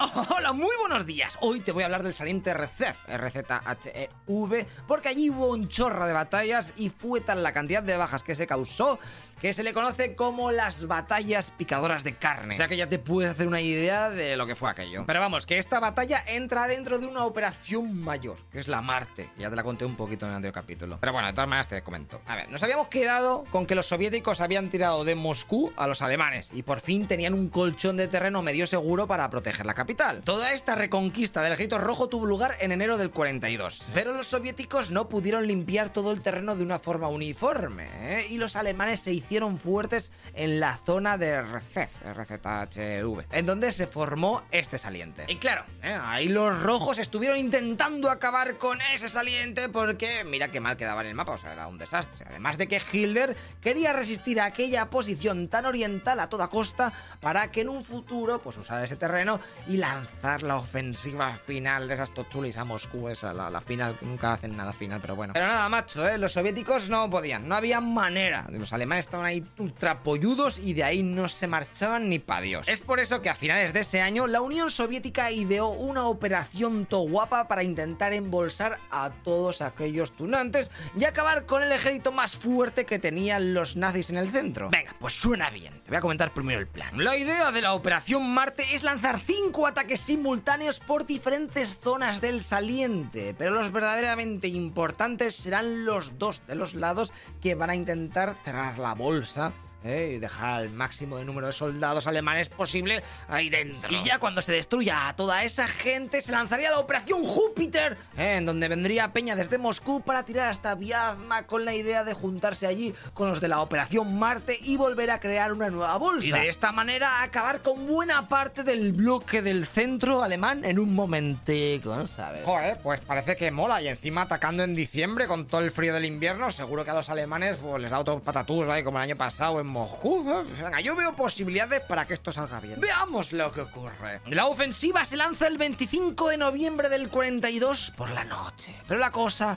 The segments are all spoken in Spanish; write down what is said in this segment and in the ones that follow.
Oh, Hola, muy buenos días. Hoy te voy a hablar del saliente RCEF, RZHEV, porque allí hubo un chorro de batallas y fue tal la cantidad de bajas que se causó que se le conoce como las batallas picadoras de carne. O sea que ya te puedes hacer una idea de lo que fue aquello. Pero vamos, que esta batalla entra dentro de una operación mayor, que es la Marte. Ya te la conté un poquito en el anterior capítulo. Pero bueno, de todas maneras te comento. A ver, nos habíamos quedado con que los soviéticos habían tirado de Moscú a los alemanes y por fin tenían un colchón de terreno medio seguro para proteger la capital. Toda esta reconquista del ejército rojo tuvo lugar en enero del 42. Pero los soviéticos no pudieron limpiar todo el terreno de una forma uniforme ¿eh? y los alemanes se hicieron fuertes en la zona de RCEF, RZHV, en donde se formó este saliente. Y claro, ¿eh? ahí los rojos estuvieron intentando acabar con ese saliente porque mira qué mal quedaba en el mapa, o sea, era un desastre. Además de que Hilder quería resistir a aquella posición tan oriental a toda costa para que en un futuro pues usar ese terreno y lanzar la ofensiva final de esas tochulis a Moscú, esa, la, la final, nunca hacen nada final, pero bueno. Pero nada, macho, ¿eh? los soviéticos no podían, no había manera. Los alemanes estaban ahí ultra polludos y de ahí no se marchaban ni pa' Dios. Es por eso que a finales de ese año la Unión Soviética ideó una operación to guapa para intentar embolsar a todos aquellos tunantes y acabar con el ejército más fuerte que tenían los nazis en el centro. Venga, pues suena bien. Te voy a comentar primero el plan. La idea de la Operación Marte es lanzar cinco ataques simultáneos por diferentes zonas del saliente, pero los verdaderamente importantes serán los dos de los lados que van a intentar cerrar la bolsa ¿eh? y dejar al máximo de número de soldados alemanes posible ahí dentro. Y ya cuando se destruya a toda esa gente, se lanzaría la Operación Júpiter, ¿eh? en donde vendría Peña desde Moscú para tirar hasta Viazma con la idea de juntarse allí con los de la Operación Marte y volver a crear una nueva bolsa. Y de esta manera acabar con buena parte del bloque del centro alemán en un momentico, ¿no sabes? Joder, pues parece que mola y encima atacando en diciembre con todo el frío del invierno, seguro que a los alemanes pues, les da otros patatús ahí como el año pasado en Moscú. Venga, yo veo posibilidades para que esto salga bien. Veamos lo que ocurre. La ofensiva se lanza el 25 de noviembre del 42 por la noche. Pero la cosa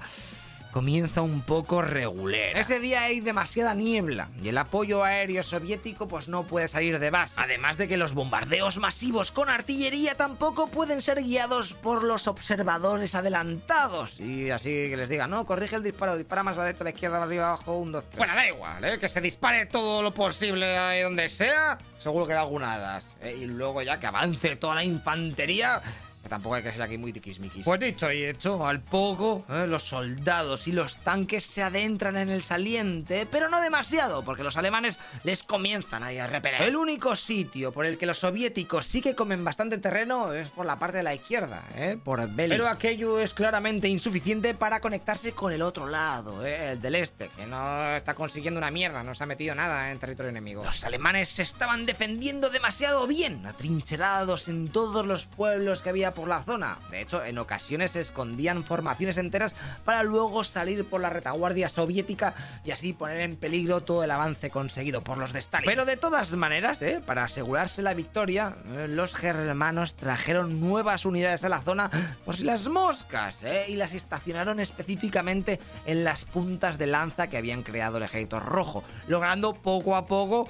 comienza un poco regular. Ese día hay demasiada niebla y el apoyo aéreo soviético pues no puede salir de base. Además de que los bombardeos masivos con artillería tampoco pueden ser guiados por los observadores adelantados. Y así que les diga, no, corrige el disparo, dispara más a la derecha, a la izquierda, arriba, abajo, un, dos, tres. Bueno, da igual, ¿eh? que se dispare todo lo posible ahí donde sea. Seguro que da algunas. ¿eh? Y luego ya que avance toda la infantería que tampoco hay que ser aquí muy tiquismiquis. Pues dicho y hecho, al poco, ¿eh? los soldados y los tanques se adentran en el saliente, pero no demasiado, porque los alemanes les comienzan ahí a repeler. El único sitio por el que los soviéticos sí que comen bastante terreno es por la parte de la izquierda, ¿eh? por Beli. Pero aquello es claramente insuficiente para conectarse con el otro lado, ¿eh? el del este, que no está consiguiendo una mierda, no se ha metido nada en territorio enemigo. Los alemanes se estaban defendiendo demasiado bien, atrincherados en todos los pueblos que había por la zona. De hecho, en ocasiones se escondían formaciones enteras para luego salir por la retaguardia soviética y así poner en peligro todo el avance conseguido por los de Stalin. Pero de todas maneras, ¿eh? para asegurarse la victoria, eh, los germanos trajeron nuevas unidades a la zona por si las moscas ¿eh? y las estacionaron específicamente en las puntas de lanza que habían creado el ejército rojo, logrando poco a poco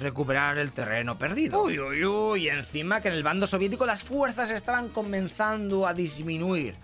recuperar el terreno perdido. Uy, uy, uy, y encima que en el bando soviético las fuerzas estaban comenzando a disminuir.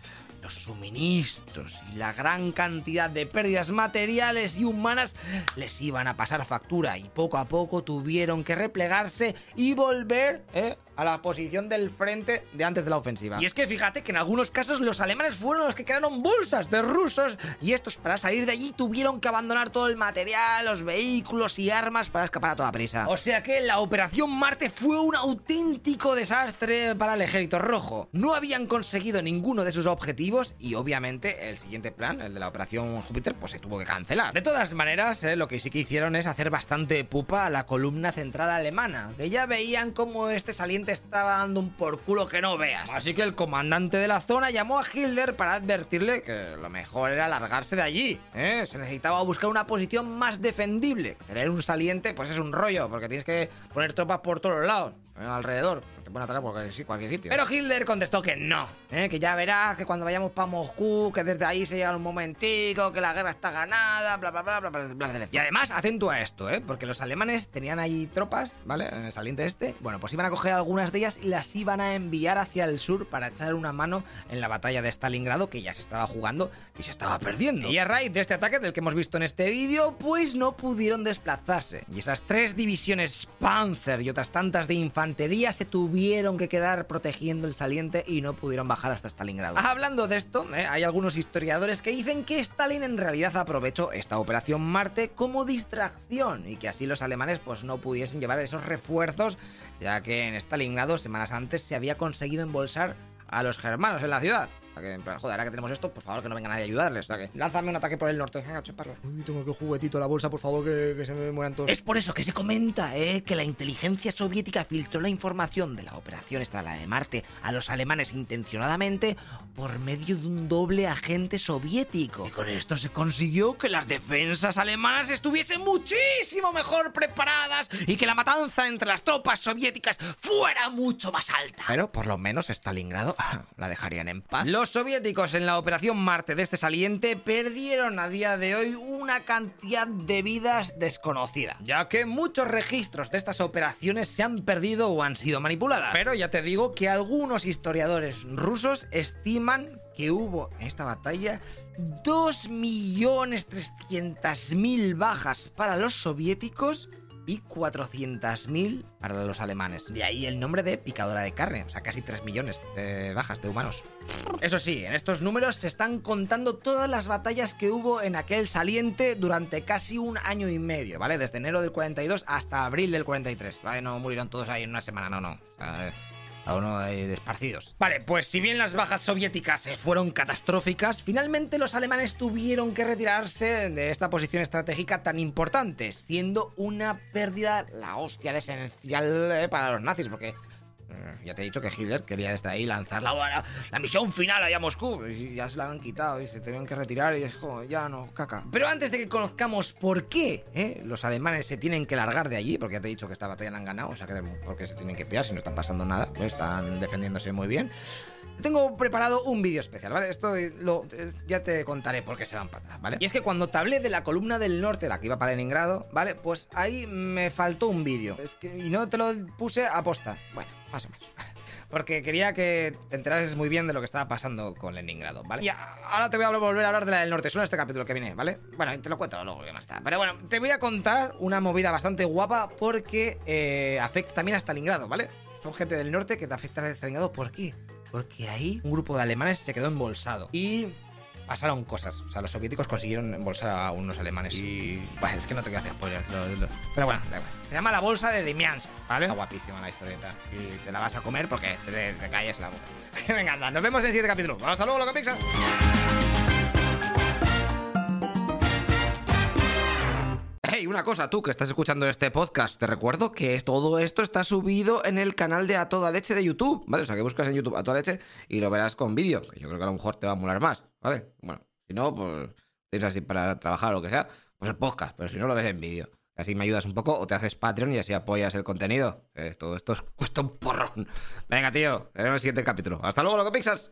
Los suministros y la gran cantidad de pérdidas materiales y humanas les iban a pasar factura y poco a poco tuvieron que replegarse y volver ¿eh? a la posición del frente de antes de la ofensiva. Y es que fíjate que en algunos casos los alemanes fueron los que quedaron bolsas de rusos y estos para salir de allí tuvieron que abandonar todo el material, los vehículos y armas para escapar a toda prisa. O sea que la operación Marte fue un auténtico desastre para el ejército rojo. No habían conseguido ninguno de sus objetivos y obviamente el siguiente plan, el de la operación Júpiter, pues se tuvo que cancelar. De todas maneras, eh, lo que sí que hicieron es hacer bastante pupa a la columna central alemana, que ya veían cómo este saliente estaba dando un por culo que no veas. Así que el comandante de la zona llamó a Hitler para advertirle que lo mejor era largarse de allí. ¿eh? Se necesitaba buscar una posición más defendible. Tener un saliente, pues es un rollo, porque tienes que poner tropas por todos lados. Alrededor. Te pueden atacar por cualquier, cualquier sitio. Pero Hitler contestó que no, ¿eh? que ya verás que cuando vayamos para Moscú, que desde ahí se llega un momentico, que la guerra está ganada, bla, bla, bla, bla, bla, bla. Y además, atento a esto, ¿eh? porque los alemanes tenían ahí tropas, ¿vale? En el saliente este. Bueno, pues iban a coger algunas de ellas y las iban a enviar hacia el sur para echar una mano en la batalla de Stalingrado, que ya se estaba jugando y se estaba perdiendo. Y a raíz de este ataque del que hemos visto en este vídeo, pues no pudieron desplazarse. Y esas tres divisiones Panzer y otras tantas de infantería se tuvieron que quedar protegiendo el saliente y no pudieron bajar hasta Stalingrado. Hablando de esto, ¿eh? hay algunos historiadores que dicen que Stalin en realidad aprovechó esta operación Marte como distracción y que así los alemanes pues no pudiesen llevar esos refuerzos, ya que en Stalingrado semanas antes se había conseguido embolsar a los germanos en la ciudad. O sea que, en plan, joder, ahora que tenemos esto, por favor, que no venga nadie a ayudarles. O sea que, lánzame un ataque por el norte. Venga, chuparlo. Uy, tengo que juguetito la bolsa, por favor, que, que se me mueran todos. Es por eso que se comenta, ¿eh? Que la inteligencia soviética filtró la información de la operación esta, la de Marte, a los alemanes intencionadamente por medio de un doble agente soviético. Y con esto se consiguió que las defensas alemanas estuviesen muchísimo mejor preparadas y que la matanza entre las tropas soviéticas fuera mucho más alta. Pero por lo menos Stalingrado la dejarían en paz. Los soviéticos en la operación Marte de este saliente perdieron a día de hoy una cantidad de vidas desconocida, ya que muchos registros de estas operaciones se han perdido o han sido manipuladas. Pero ya te digo que algunos historiadores rusos estiman que hubo en esta batalla 2.300.000 bajas para los soviéticos y 400.000 para los alemanes. De ahí el nombre de picadora de carne, o sea, casi 3 millones de bajas de humanos. Eso sí, en estos números se están contando todas las batallas que hubo en aquel saliente durante casi un año y medio, ¿vale? Desde enero del 42 hasta abril del 43, ¿vale? No murieron todos ahí en una semana, no, no. O sea, a uno ahí desparcidos. Vale, pues si bien las bajas soviéticas eh, fueron catastróficas, finalmente los alemanes tuvieron que retirarse de esta posición estratégica tan importante, siendo una pérdida la hostia de esencial eh, para los nazis, porque ya te he dicho que Hitler quería desde ahí lanzar la, misión final allá a Moscú. Y ya se la han quitado y se tenían que retirar y dijo, ya no, caca. Pero antes de que conozcamos por qué ¿eh? los alemanes se tienen que largar de allí, porque ya te he dicho que esta batalla la han ganado, o sea que porque se tienen que pillar si no están pasando nada, pues están defendiéndose muy bien. Tengo preparado un vídeo especial, ¿vale? Esto ya te contaré por qué se van para atrás, ¿vale? Y es que cuando te hablé de la columna del norte, la que iba para Leningrado, ¿vale? Pues ahí me faltó un vídeo. Y no te lo puse a posta. Bueno, más o menos. Porque quería que te enterases muy bien de lo que estaba pasando con Leningrado, ¿vale? Y ahora te voy a volver a hablar de la del norte, solo este capítulo que viene, ¿vale? Bueno, te lo cuento luego, que no está. Pero bueno, te voy a contar una movida bastante guapa porque eh, afecta también a Stalingrado, ¿vale? Son gente del norte que te afecta a Stalingrado, ¿por qué? Porque ahí un grupo de alemanes se quedó embolsado. Y pasaron cosas. O sea, los soviéticos consiguieron embolsar a unos alemanes. Y. Bueno, es que no te quiero hacer spoiler. Lo, lo... Pero bueno, da igual. Se llama la bolsa de Demiansk, ¿vale? Está guapísima la historieta. Y te la vas a comer porque te, te calles la boca. Venga, anda. Nos vemos en el siguiente capítulo. Bueno, hasta luego, loco pixas. Hey, una cosa, tú que estás escuchando este podcast, te recuerdo que todo esto está subido en el canal de A Toda Leche de YouTube, ¿vale? O sea, que buscas en YouTube A Toda Leche y lo verás con vídeo, que yo creo que a lo mejor te va a molar más, ¿vale? Bueno, si no, pues tienes así para trabajar o lo que sea, pues el podcast, pero si no lo ves en vídeo. Así me ayudas un poco o te haces Patreon y así apoyas el contenido. Todo esto cuesta un porrón. Venga, tío, te vemos en el siguiente capítulo. Hasta luego, loco Pixas.